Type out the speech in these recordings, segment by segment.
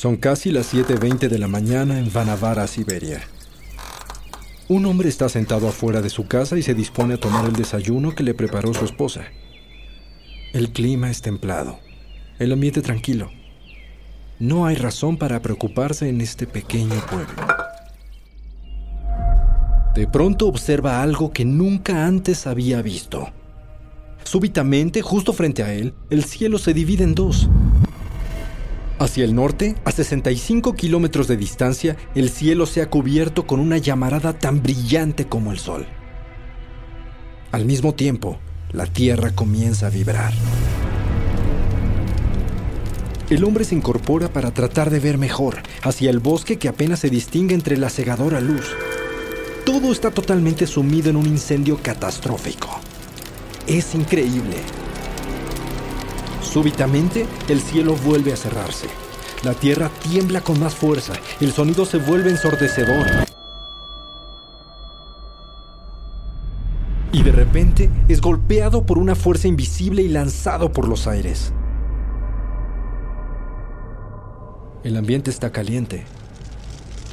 Son casi las 7.20 de la mañana en Vanavara, Siberia. Un hombre está sentado afuera de su casa y se dispone a tomar el desayuno que le preparó su esposa. El clima es templado, el ambiente tranquilo. No hay razón para preocuparse en este pequeño pueblo. De pronto observa algo que nunca antes había visto. Súbitamente, justo frente a él, el cielo se divide en dos. Hacia el norte, a 65 kilómetros de distancia, el cielo se ha cubierto con una llamarada tan brillante como el sol. Al mismo tiempo, la tierra comienza a vibrar. El hombre se incorpora para tratar de ver mejor hacia el bosque que apenas se distingue entre la cegadora luz. Todo está totalmente sumido en un incendio catastrófico. Es increíble. Súbitamente, el cielo vuelve a cerrarse. La tierra tiembla con más fuerza. El sonido se vuelve ensordecedor. Y de repente es golpeado por una fuerza invisible y lanzado por los aires. El ambiente está caliente.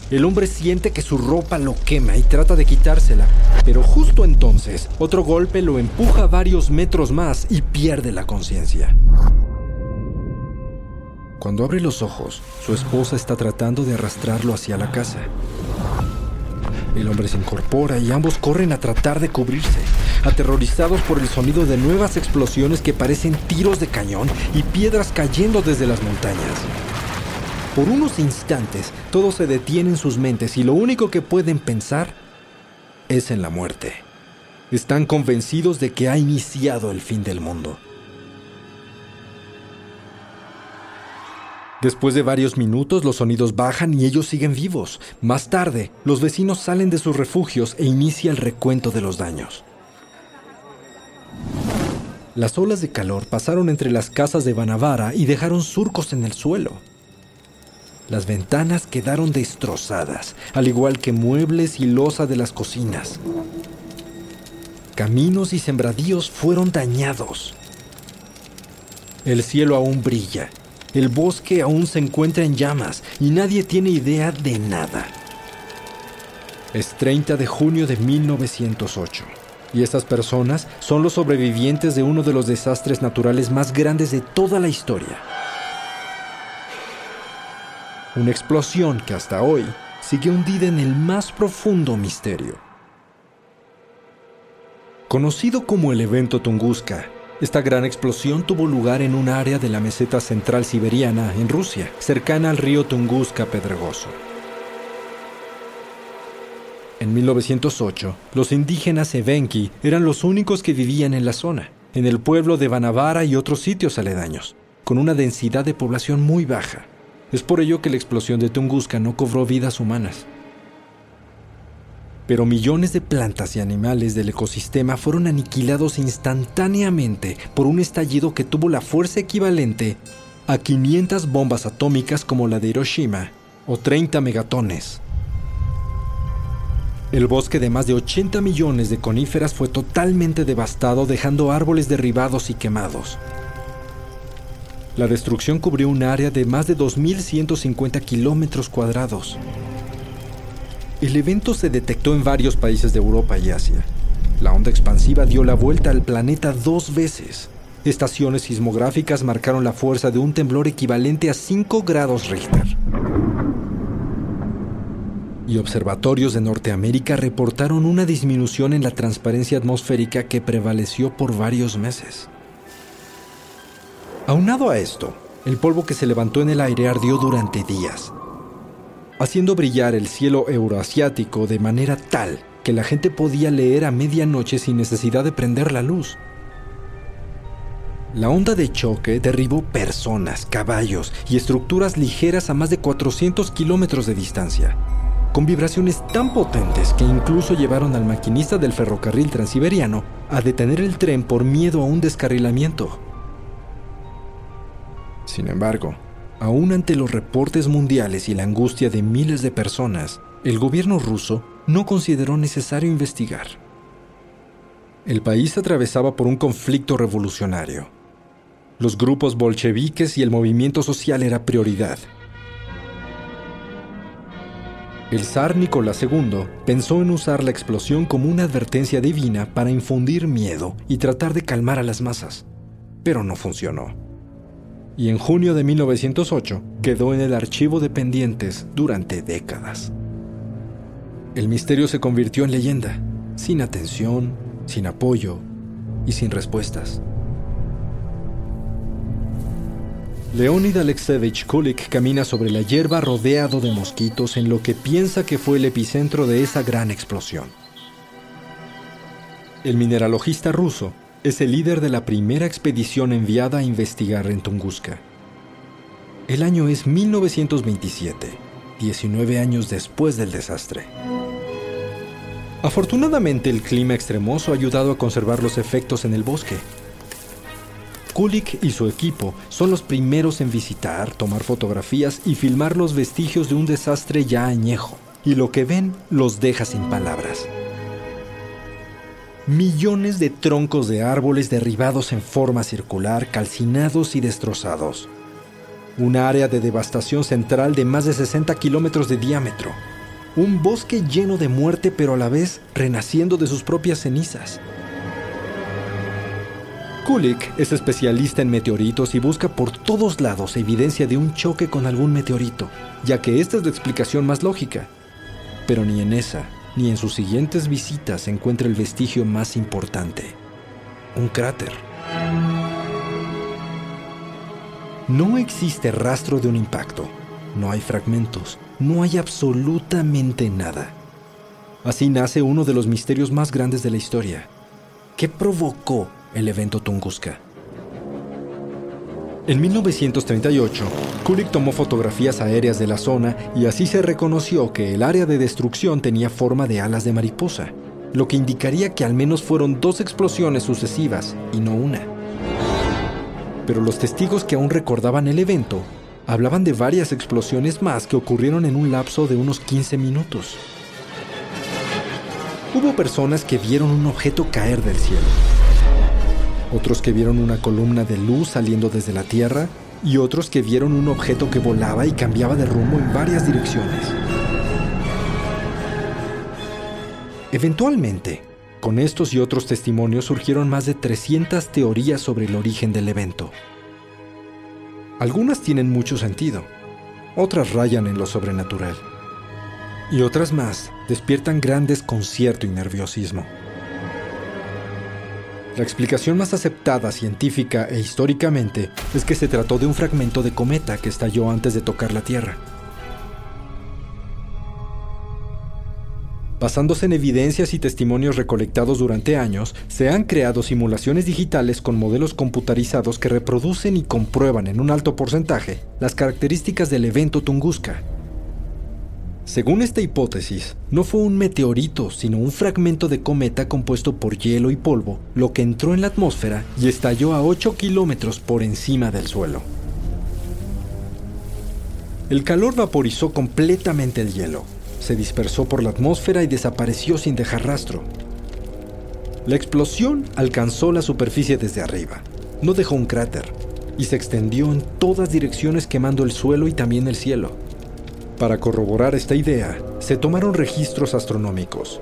El hombre siente que su ropa lo quema y trata de quitársela, pero justo entonces otro golpe lo empuja varios metros más y pierde la conciencia. Cuando abre los ojos, su esposa está tratando de arrastrarlo hacia la casa. El hombre se incorpora y ambos corren a tratar de cubrirse, aterrorizados por el sonido de nuevas explosiones que parecen tiros de cañón y piedras cayendo desde las montañas. Por unos instantes, todo se detiene en sus mentes y lo único que pueden pensar es en la muerte. Están convencidos de que ha iniciado el fin del mundo. Después de varios minutos los sonidos bajan y ellos siguen vivos. Más tarde, los vecinos salen de sus refugios e inicia el recuento de los daños. Las olas de calor pasaron entre las casas de Banavara y dejaron surcos en el suelo. Las ventanas quedaron destrozadas, al igual que muebles y losa de las cocinas. Caminos y sembradíos fueron dañados. El cielo aún brilla, el bosque aún se encuentra en llamas y nadie tiene idea de nada. Es 30 de junio de 1908 y estas personas son los sobrevivientes de uno de los desastres naturales más grandes de toda la historia. Una explosión que hasta hoy sigue hundida en el más profundo misterio. Conocido como el evento Tunguska, esta gran explosión tuvo lugar en un área de la meseta central siberiana, en Rusia, cercana al río Tunguska Pedregoso. En 1908, los indígenas Evenki eran los únicos que vivían en la zona, en el pueblo de Vanavara y otros sitios aledaños, con una densidad de población muy baja. Es por ello que la explosión de Tunguska no cobró vidas humanas. Pero millones de plantas y animales del ecosistema fueron aniquilados instantáneamente por un estallido que tuvo la fuerza equivalente a 500 bombas atómicas como la de Hiroshima o 30 megatones. El bosque de más de 80 millones de coníferas fue totalmente devastado dejando árboles derribados y quemados. La destrucción cubrió un área de más de 2.150 kilómetros cuadrados. El evento se detectó en varios países de Europa y Asia. La onda expansiva dio la vuelta al planeta dos veces. Estaciones sismográficas marcaron la fuerza de un temblor equivalente a 5 grados Richter. Y observatorios de Norteamérica reportaron una disminución en la transparencia atmosférica que prevaleció por varios meses. Aunado a esto, el polvo que se levantó en el aire ardió durante días, haciendo brillar el cielo euroasiático de manera tal que la gente podía leer a medianoche sin necesidad de prender la luz. La onda de choque derribó personas, caballos y estructuras ligeras a más de 400 kilómetros de distancia, con vibraciones tan potentes que incluso llevaron al maquinista del ferrocarril transiberiano a detener el tren por miedo a un descarrilamiento. Sin embargo, Aún ante los reportes mundiales y la angustia de miles de personas, el gobierno ruso no consideró necesario investigar. El país atravesaba por un conflicto revolucionario. Los grupos bolcheviques y el movimiento social era prioridad. El zar Nicolás II pensó en usar la explosión como una advertencia divina para infundir miedo y tratar de calmar a las masas, pero no funcionó y en junio de 1908 quedó en el archivo de pendientes durante décadas. El misterio se convirtió en leyenda, sin atención, sin apoyo y sin respuestas. Leonid Alexevich Kulik camina sobre la hierba rodeado de mosquitos en lo que piensa que fue el epicentro de esa gran explosión. El mineralogista ruso es el líder de la primera expedición enviada a investigar en Tunguska. El año es 1927, 19 años después del desastre. Afortunadamente el clima extremoso ha ayudado a conservar los efectos en el bosque. Kulik y su equipo son los primeros en visitar, tomar fotografías y filmar los vestigios de un desastre ya añejo, y lo que ven los deja sin palabras millones de troncos de árboles derribados en forma circular, calcinados y destrozados. Un área de devastación central de más de 60 kilómetros de diámetro. Un bosque lleno de muerte pero a la vez renaciendo de sus propias cenizas. Kulik es especialista en meteoritos y busca por todos lados evidencia de un choque con algún meteorito, ya que esta es la explicación más lógica. Pero ni en esa ni en sus siguientes visitas se encuentra el vestigio más importante, un cráter. No existe rastro de un impacto, no hay fragmentos, no hay absolutamente nada. Así nace uno de los misterios más grandes de la historia. ¿Qué provocó el evento Tunguska? En 1938, Kulik tomó fotografías aéreas de la zona y así se reconoció que el área de destrucción tenía forma de alas de mariposa, lo que indicaría que al menos fueron dos explosiones sucesivas y no una. Pero los testigos que aún recordaban el evento hablaban de varias explosiones más que ocurrieron en un lapso de unos 15 minutos. Hubo personas que vieron un objeto caer del cielo otros que vieron una columna de luz saliendo desde la Tierra y otros que vieron un objeto que volaba y cambiaba de rumbo en varias direcciones. Eventualmente, con estos y otros testimonios surgieron más de 300 teorías sobre el origen del evento. Algunas tienen mucho sentido, otras rayan en lo sobrenatural, y otras más despiertan gran desconcierto y nerviosismo. La explicación más aceptada científica e históricamente es que se trató de un fragmento de cometa que estalló antes de tocar la Tierra. Basándose en evidencias y testimonios recolectados durante años, se han creado simulaciones digitales con modelos computarizados que reproducen y comprueban en un alto porcentaje las características del evento Tunguska, según esta hipótesis, no fue un meteorito, sino un fragmento de cometa compuesto por hielo y polvo, lo que entró en la atmósfera y estalló a 8 kilómetros por encima del suelo. El calor vaporizó completamente el hielo, se dispersó por la atmósfera y desapareció sin dejar rastro. La explosión alcanzó la superficie desde arriba, no dejó un cráter, y se extendió en todas direcciones quemando el suelo y también el cielo. Para corroborar esta idea, se tomaron registros astronómicos.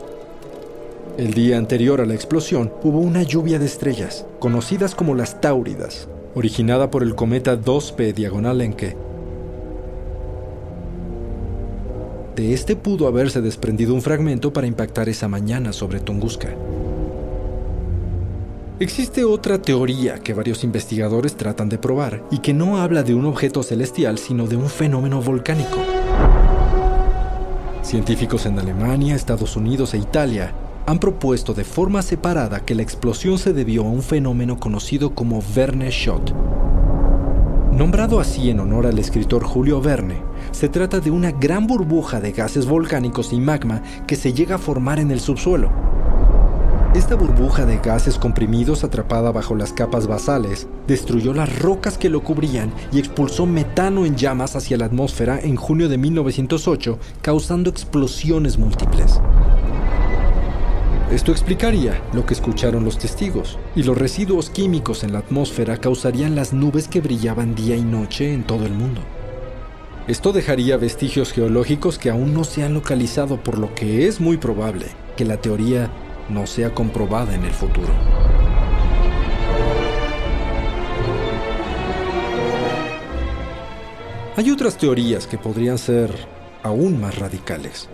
El día anterior a la explosión hubo una lluvia de estrellas, conocidas como las Táuridas, originada por el cometa 2P diagonal Encke. De este pudo haberse desprendido un fragmento para impactar esa mañana sobre Tunguska. Existe otra teoría que varios investigadores tratan de probar y que no habla de un objeto celestial sino de un fenómeno volcánico. Científicos en Alemania, Estados Unidos e Italia han propuesto de forma separada que la explosión se debió a un fenómeno conocido como Verne Shot. Nombrado así en honor al escritor Julio Verne, se trata de una gran burbuja de gases volcánicos y magma que se llega a formar en el subsuelo. Esta burbuja de gases comprimidos atrapada bajo las capas basales destruyó las rocas que lo cubrían y expulsó metano en llamas hacia la atmósfera en junio de 1908, causando explosiones múltiples. Esto explicaría lo que escucharon los testigos, y los residuos químicos en la atmósfera causarían las nubes que brillaban día y noche en todo el mundo. Esto dejaría vestigios geológicos que aún no se han localizado, por lo que es muy probable que la teoría no sea comprobada en el futuro. Hay otras teorías que podrían ser aún más radicales.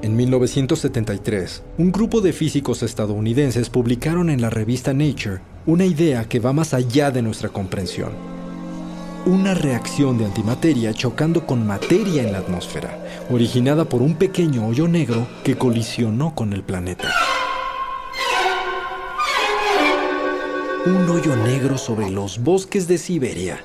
En 1973, un grupo de físicos estadounidenses publicaron en la revista Nature una idea que va más allá de nuestra comprensión. Una reacción de antimateria chocando con materia en la atmósfera, originada por un pequeño hoyo negro que colisionó con el planeta. Un hoyo negro sobre los bosques de Siberia.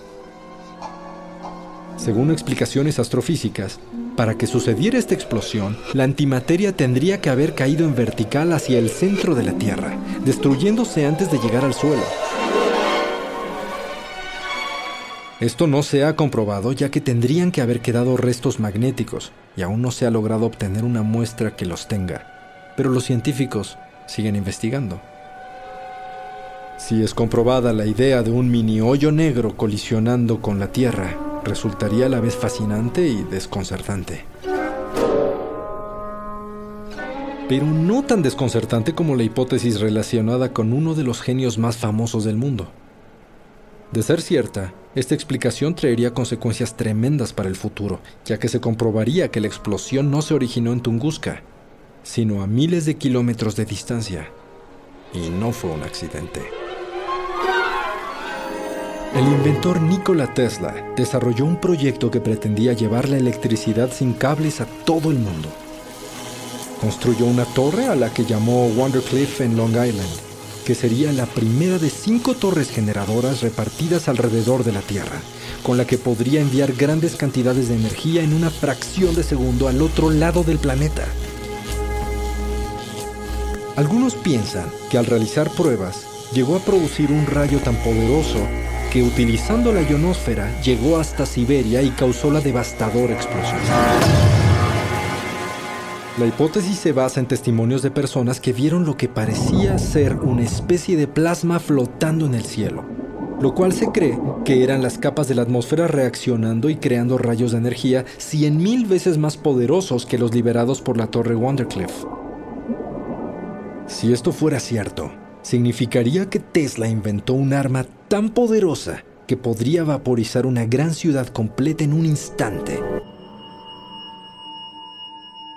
Según explicaciones astrofísicas, para que sucediera esta explosión, la antimateria tendría que haber caído en vertical hacia el centro de la Tierra, destruyéndose antes de llegar al suelo. Esto no se ha comprobado ya que tendrían que haber quedado restos magnéticos y aún no se ha logrado obtener una muestra que los tenga. Pero los científicos siguen investigando. Si es comprobada la idea de un mini hoyo negro colisionando con la Tierra, resultaría a la vez fascinante y desconcertante. Pero no tan desconcertante como la hipótesis relacionada con uno de los genios más famosos del mundo. De ser cierta, esta explicación traería consecuencias tremendas para el futuro, ya que se comprobaría que la explosión no se originó en Tunguska, sino a miles de kilómetros de distancia, y no fue un accidente. El inventor Nikola Tesla desarrolló un proyecto que pretendía llevar la electricidad sin cables a todo el mundo. Construyó una torre a la que llamó Wondercliff en Long Island, que sería la primera de cinco torres generadoras repartidas alrededor de la Tierra, con la que podría enviar grandes cantidades de energía en una fracción de segundo al otro lado del planeta. Algunos piensan que al realizar pruebas llegó a producir un rayo tan poderoso que utilizando la ionosfera llegó hasta Siberia y causó la devastadora explosión. La hipótesis se basa en testimonios de personas que vieron lo que parecía ser una especie de plasma flotando en el cielo, lo cual se cree que eran las capas de la atmósfera reaccionando y creando rayos de energía 100.000 veces más poderosos que los liberados por la torre Wondercliff. Si esto fuera cierto, significaría que Tesla inventó un arma tan poderosa que podría vaporizar una gran ciudad completa en un instante.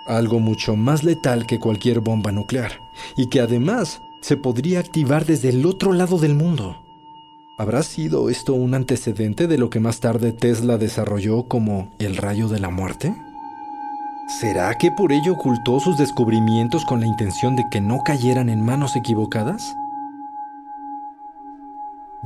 Algo mucho más letal que cualquier bomba nuclear, y que además se podría activar desde el otro lado del mundo. ¿Habrá sido esto un antecedente de lo que más tarde Tesla desarrolló como el rayo de la muerte? ¿Será que por ello ocultó sus descubrimientos con la intención de que no cayeran en manos equivocadas?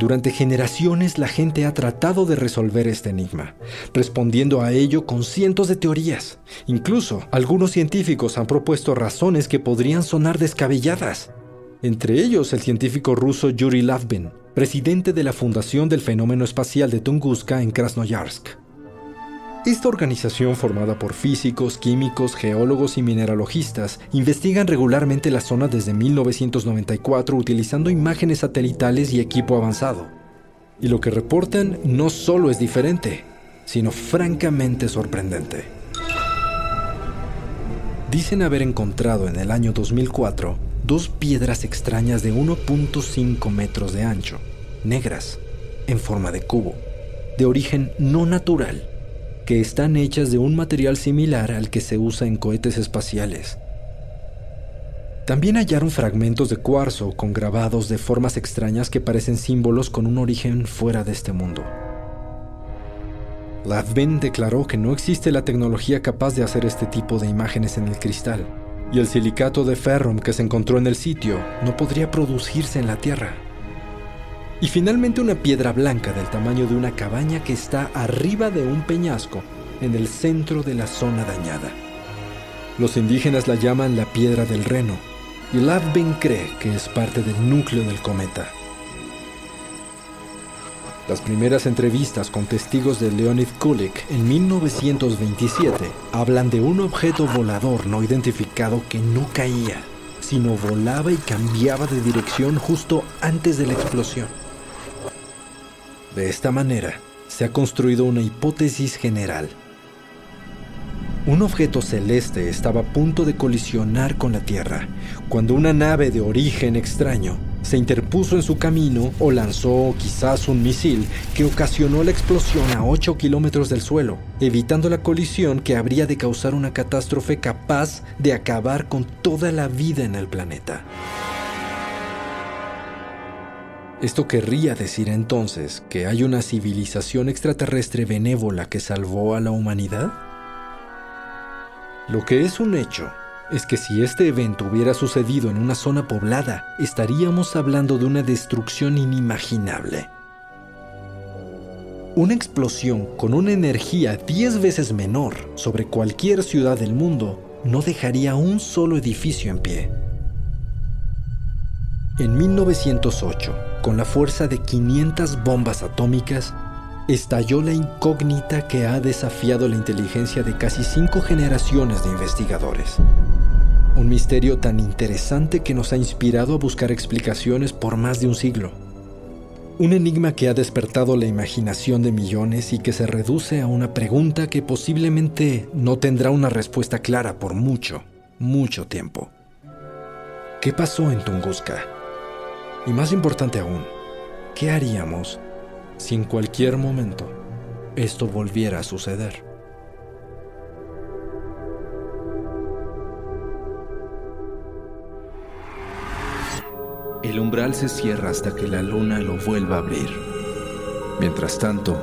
Durante generaciones la gente ha tratado de resolver este enigma, respondiendo a ello con cientos de teorías. Incluso algunos científicos han propuesto razones que podrían sonar descabelladas. Entre ellos el científico ruso Yuri Lavbin, presidente de la Fundación del Fenómeno Espacial de Tunguska en Krasnoyarsk. Esta organización, formada por físicos, químicos, geólogos y mineralogistas, investigan regularmente la zona desde 1994 utilizando imágenes satelitales y equipo avanzado. Y lo que reportan no solo es diferente, sino francamente sorprendente. Dicen haber encontrado en el año 2004 dos piedras extrañas de 1.5 metros de ancho, negras, en forma de cubo, de origen no natural, que están hechas de un material similar al que se usa en cohetes espaciales. También hallaron fragmentos de cuarzo con grabados de formas extrañas que parecen símbolos con un origen fuera de este mundo. Lavin declaró que no existe la tecnología capaz de hacer este tipo de imágenes en el cristal, y el silicato de ferrum que se encontró en el sitio no podría producirse en la Tierra. Y finalmente una piedra blanca del tamaño de una cabaña que está arriba de un peñasco en el centro de la zona dañada. Los indígenas la llaman la piedra del reno, y Lavin cree que es parte del núcleo del cometa. Las primeras entrevistas con testigos de Leonid Kulik en 1927 hablan de un objeto volador no identificado que no caía, sino volaba y cambiaba de dirección justo antes de la explosión. De esta manera, se ha construido una hipótesis general. Un objeto celeste estaba a punto de colisionar con la Tierra, cuando una nave de origen extraño se interpuso en su camino o lanzó quizás un misil que ocasionó la explosión a 8 kilómetros del suelo, evitando la colisión que habría de causar una catástrofe capaz de acabar con toda la vida en el planeta. Esto querría decir entonces que hay una civilización extraterrestre benévola que salvó a la humanidad? Lo que es un hecho es que si este evento hubiera sucedido en una zona poblada, estaríamos hablando de una destrucción inimaginable. Una explosión con una energía 10 veces menor sobre cualquier ciudad del mundo no dejaría un solo edificio en pie. En 1908, con la fuerza de 500 bombas atómicas, estalló la incógnita que ha desafiado la inteligencia de casi cinco generaciones de investigadores. Un misterio tan interesante que nos ha inspirado a buscar explicaciones por más de un siglo. Un enigma que ha despertado la imaginación de millones y que se reduce a una pregunta que posiblemente no tendrá una respuesta clara por mucho, mucho tiempo. ¿Qué pasó en Tunguska? Y más importante aún, ¿qué haríamos si en cualquier momento esto volviera a suceder? El umbral se cierra hasta que la luna lo vuelva a abrir. Mientras tanto,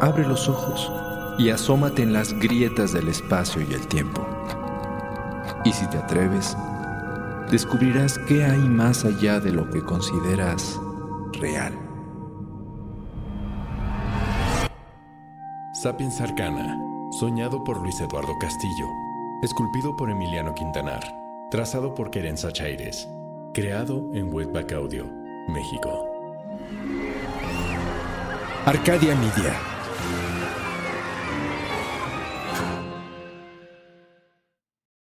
abre los ojos y asómate en las grietas del espacio y el tiempo. Y si te atreves, descubrirás qué hay más allá de lo que consideras real. Sapiens Arcana, soñado por Luis Eduardo Castillo, esculpido por Emiliano Quintanar, trazado por Querenza Chaires Creado en Webback Audio, México. Arcadia Media.